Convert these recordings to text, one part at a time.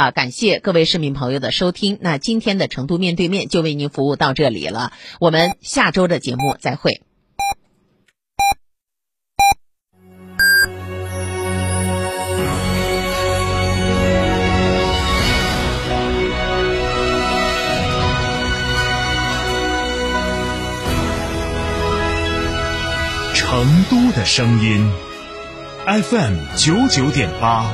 啊，感谢各位市民朋友的收听。那今天的成都面对面就为您服务到这里了，我们下周的节目再会。成都的声音，FM 九九点八，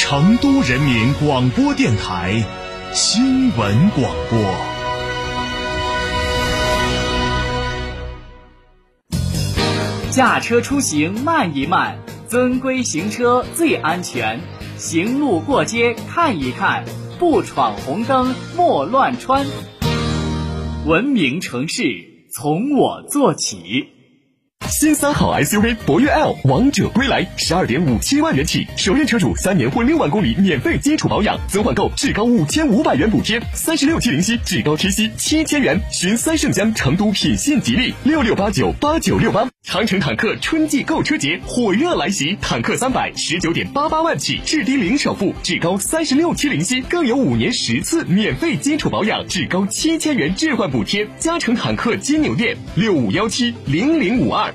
成都人民广播电台新闻广播。驾车出行慢一慢，遵规行车最安全。行路过街看一看，不闯红灯莫乱穿。文明城市从我做起。新三好 SUV 博越 L 王者归来，十二点五七万元起，首任车主三年或六万公里免费基础保养，增换购至高五千五百元补贴，三十六期零息至高贴息七千元。寻三圣乡成都品信吉利六六八九八九六八。长城坦克春季购车节火热来袭，坦克三百十九点八八万起，至低零首付，至高三十六期零息，更有五年十次免费基础保养，至高七千元置换补贴。嘉诚坦克金牛店六五幺七零零五二。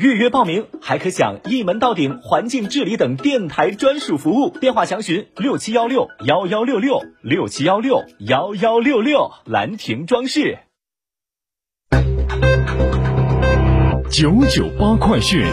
预约报名还可享一门到顶环境治理等电台专属服务，电话详询六七幺六幺幺六六六七幺六幺幺六六。兰亭装饰。九九八快讯。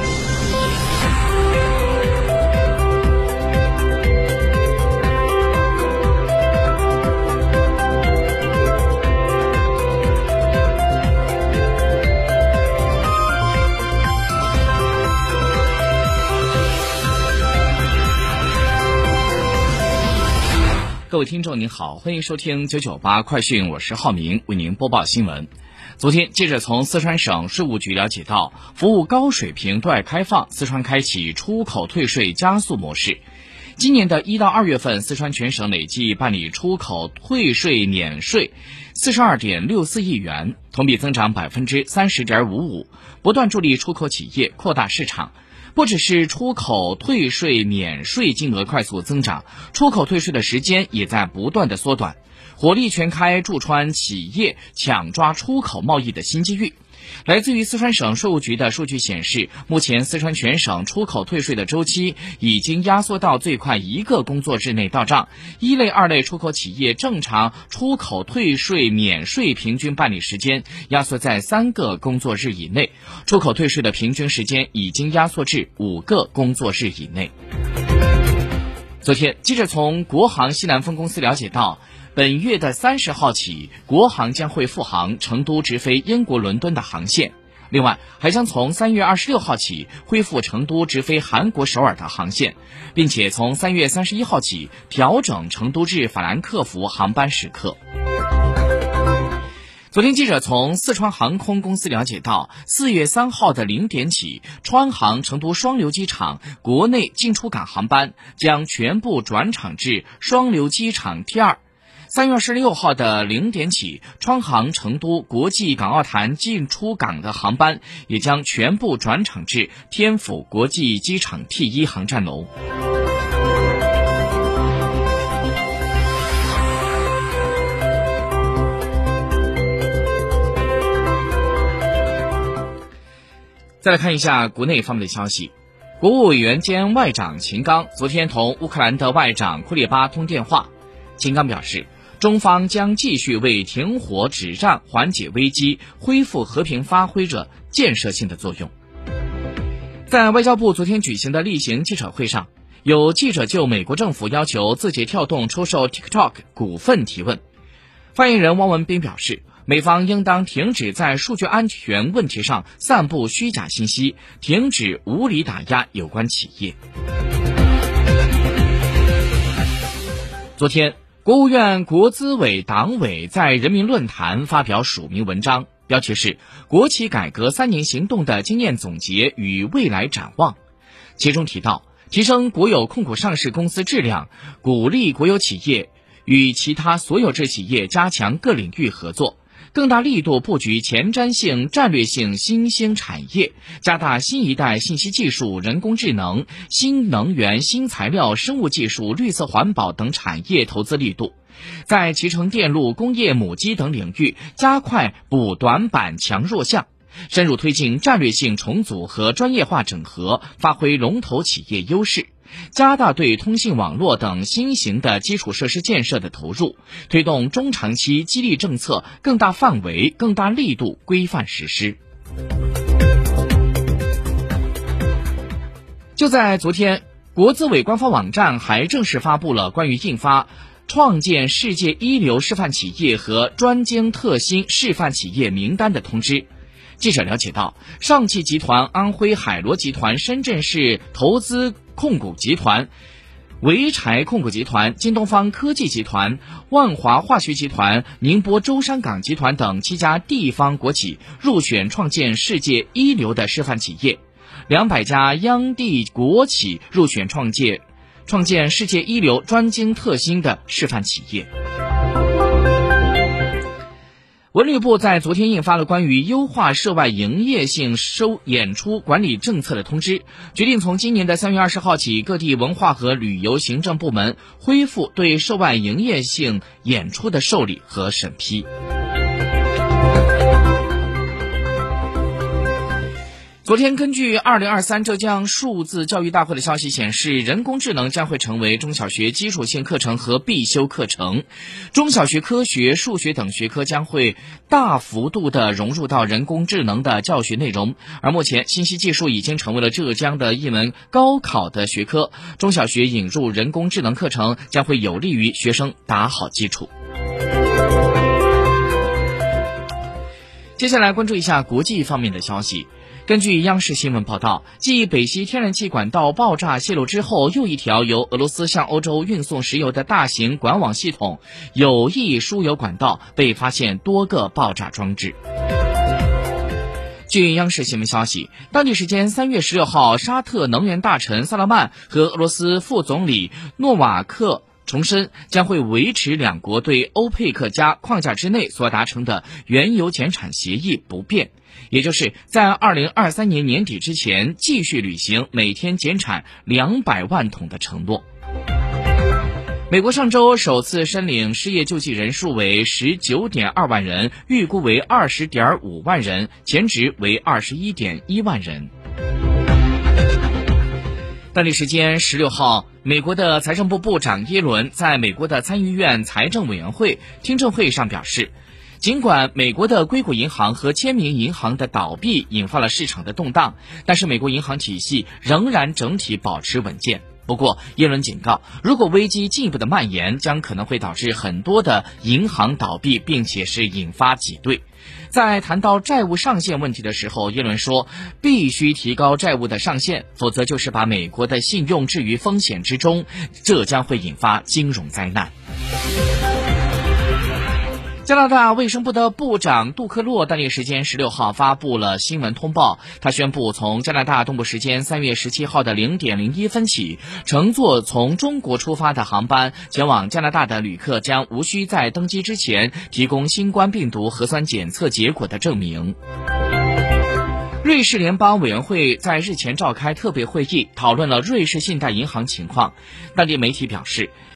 各位听众您好，欢迎收听九九八快讯，我是浩明，为您播报新闻。昨天，记者从四川省税务局了解到，服务高水平对外开放，四川开启出口退税加速模式。今年的一到二月份，四川全省累计办理出口退税免税四十二点六四亿元，同比增长百分之三十点五五，不断助力出口企业扩大市场。不只是出口退税免税金额快速增长，出口退税的时间也在不断的缩短，火力全开，驻川企业抢抓出口贸易的新机遇。来自于四川省税务局的数据显示，目前四川全省出口退税的周期已经压缩到最快一个工作日内到账。一类、二类出口企业正常出口退税免税平均办理时间压缩在三个工作日以内，出口退税的平均时间已经压缩至五个工作日以内。昨天，记者从国航西南分公司了解到。本月的三十号起，国航将会复航成都直飞英国伦敦的航线。另外，还将从三月二十六号起恢复成都直飞韩国首尔的航线，并且从三月三十一号起调整成都至法兰克福航班时刻。昨天，记者从四川航空公司了解到，四月三号的零点起，川航成都双流机场国内进出港航班将全部转场至双流机场 T 二。三月二十六号的零点起，川航成都国际港澳台进出港的航班也将全部转场至天府国际机场 T 一航站楼。再来看一下国内方面的消息，国务委员兼外长秦刚昨天同乌克兰的外长库列巴通电话，秦刚表示。中方将继续为停火止战、缓解危机、恢复和平发挥着建设性的作用。在外交部昨天举行的例行记者会上，有记者就美国政府要求字节跳动出售 TikTok 股份提问，发言人汪文斌表示，美方应当停止在数据安全问题上散布虚假信息，停止无理打压有关企业。昨天。国务院国资委党委在人民论坛发表署名文章，标题是《国企改革三年行动的经验总结与未来展望》。其中提到，提升国有控股上市公司质量，鼓励国有企业与其他所有制企业加强各领域合作。更大力度布局前瞻性、战略性新兴产业，加大新一代信息技术、人工智能、新能源、新材料、生物技术、绿色环保等产业投资力度，在集成电路、工业母机等领域加快补短板、强弱项，深入推进战略性重组和专业化整合，发挥龙头企业优势。加大对通信网络等新型的基础设施建设的投入，推动中长期激励政策更大范围、更大力度规范实施。就在昨天，国资委官方网站还正式发布了关于印发创建世界一流示范企业和专精特新示范企业名单的通知。记者了解到，上汽集团、安徽海螺集团、深圳市投资控股集团、潍柴控股集团、京东方科技集团、万华化学集团、宁波舟山港集团等七家地方国企入选创建世界一流的示范企业，两百家央地国企入选创建创建世界一流专精特新的示范企业。文旅部在昨天印发了关于优化涉外营业性收演出管理政策的通知，决定从今年的三月二十号起，各地文化和旅游行政部门恢复对涉外营业性演出的受理和审批。昨天，根据二零二三浙江数字教育大会的消息显示，人工智能将会成为中小学基础性课程和必修课程，中小学科学、数学等学科将会大幅度的融入到人工智能的教学内容。而目前，信息技术已经成为了浙江的一门高考的学科，中小学引入人工智能课程将会有利于学生打好基础。接下来关注一下国际方面的消息。根据央视新闻报道，继北溪天然气管道爆炸泄露之后，又一条由俄罗斯向欧洲运送石油的大型管网系统有意输油管道被发现多个爆炸装置。据央视新闻消息，当地时间三月十六号，沙特能源大臣萨勒曼和俄罗斯副总理诺瓦克。重申将会维持两国对欧佩克加框架之内所达成的原油减产协议不变，也就是在二零二三年年底之前继续履行每天减产两百万桶的承诺。美国上周首次申领失业救济人数为十九点二万人，预估为二十点五万人，前值为二十一点一万人。当地时间十六号，美国的财政部部长耶伦在美国的参议院财政委员会听证会上表示，尽管美国的硅谷银行和签名银行的倒闭引发了市场的动荡，但是美国银行体系仍然整体保持稳健。不过，耶伦警告，如果危机进一步的蔓延，将可能会导致很多的银行倒闭，并且是引发挤兑。在谈到债务上限问题的时候，耶伦说，必须提高债务的上限，否则就是把美国的信用置于风险之中，这将会引发金融灾难。加拿大卫生部的部长杜克洛当地时间十六号发布了新闻通报，他宣布从加拿大东部时间三月十七号的零点零一分起，乘坐从中国出发的航班前往加拿大的旅客将无需在登机之前提供新冠病毒核酸检测结果的证明。瑞士联邦委员会在日前召开特别会议，讨论了瑞士信贷银行情况。当地媒体表示。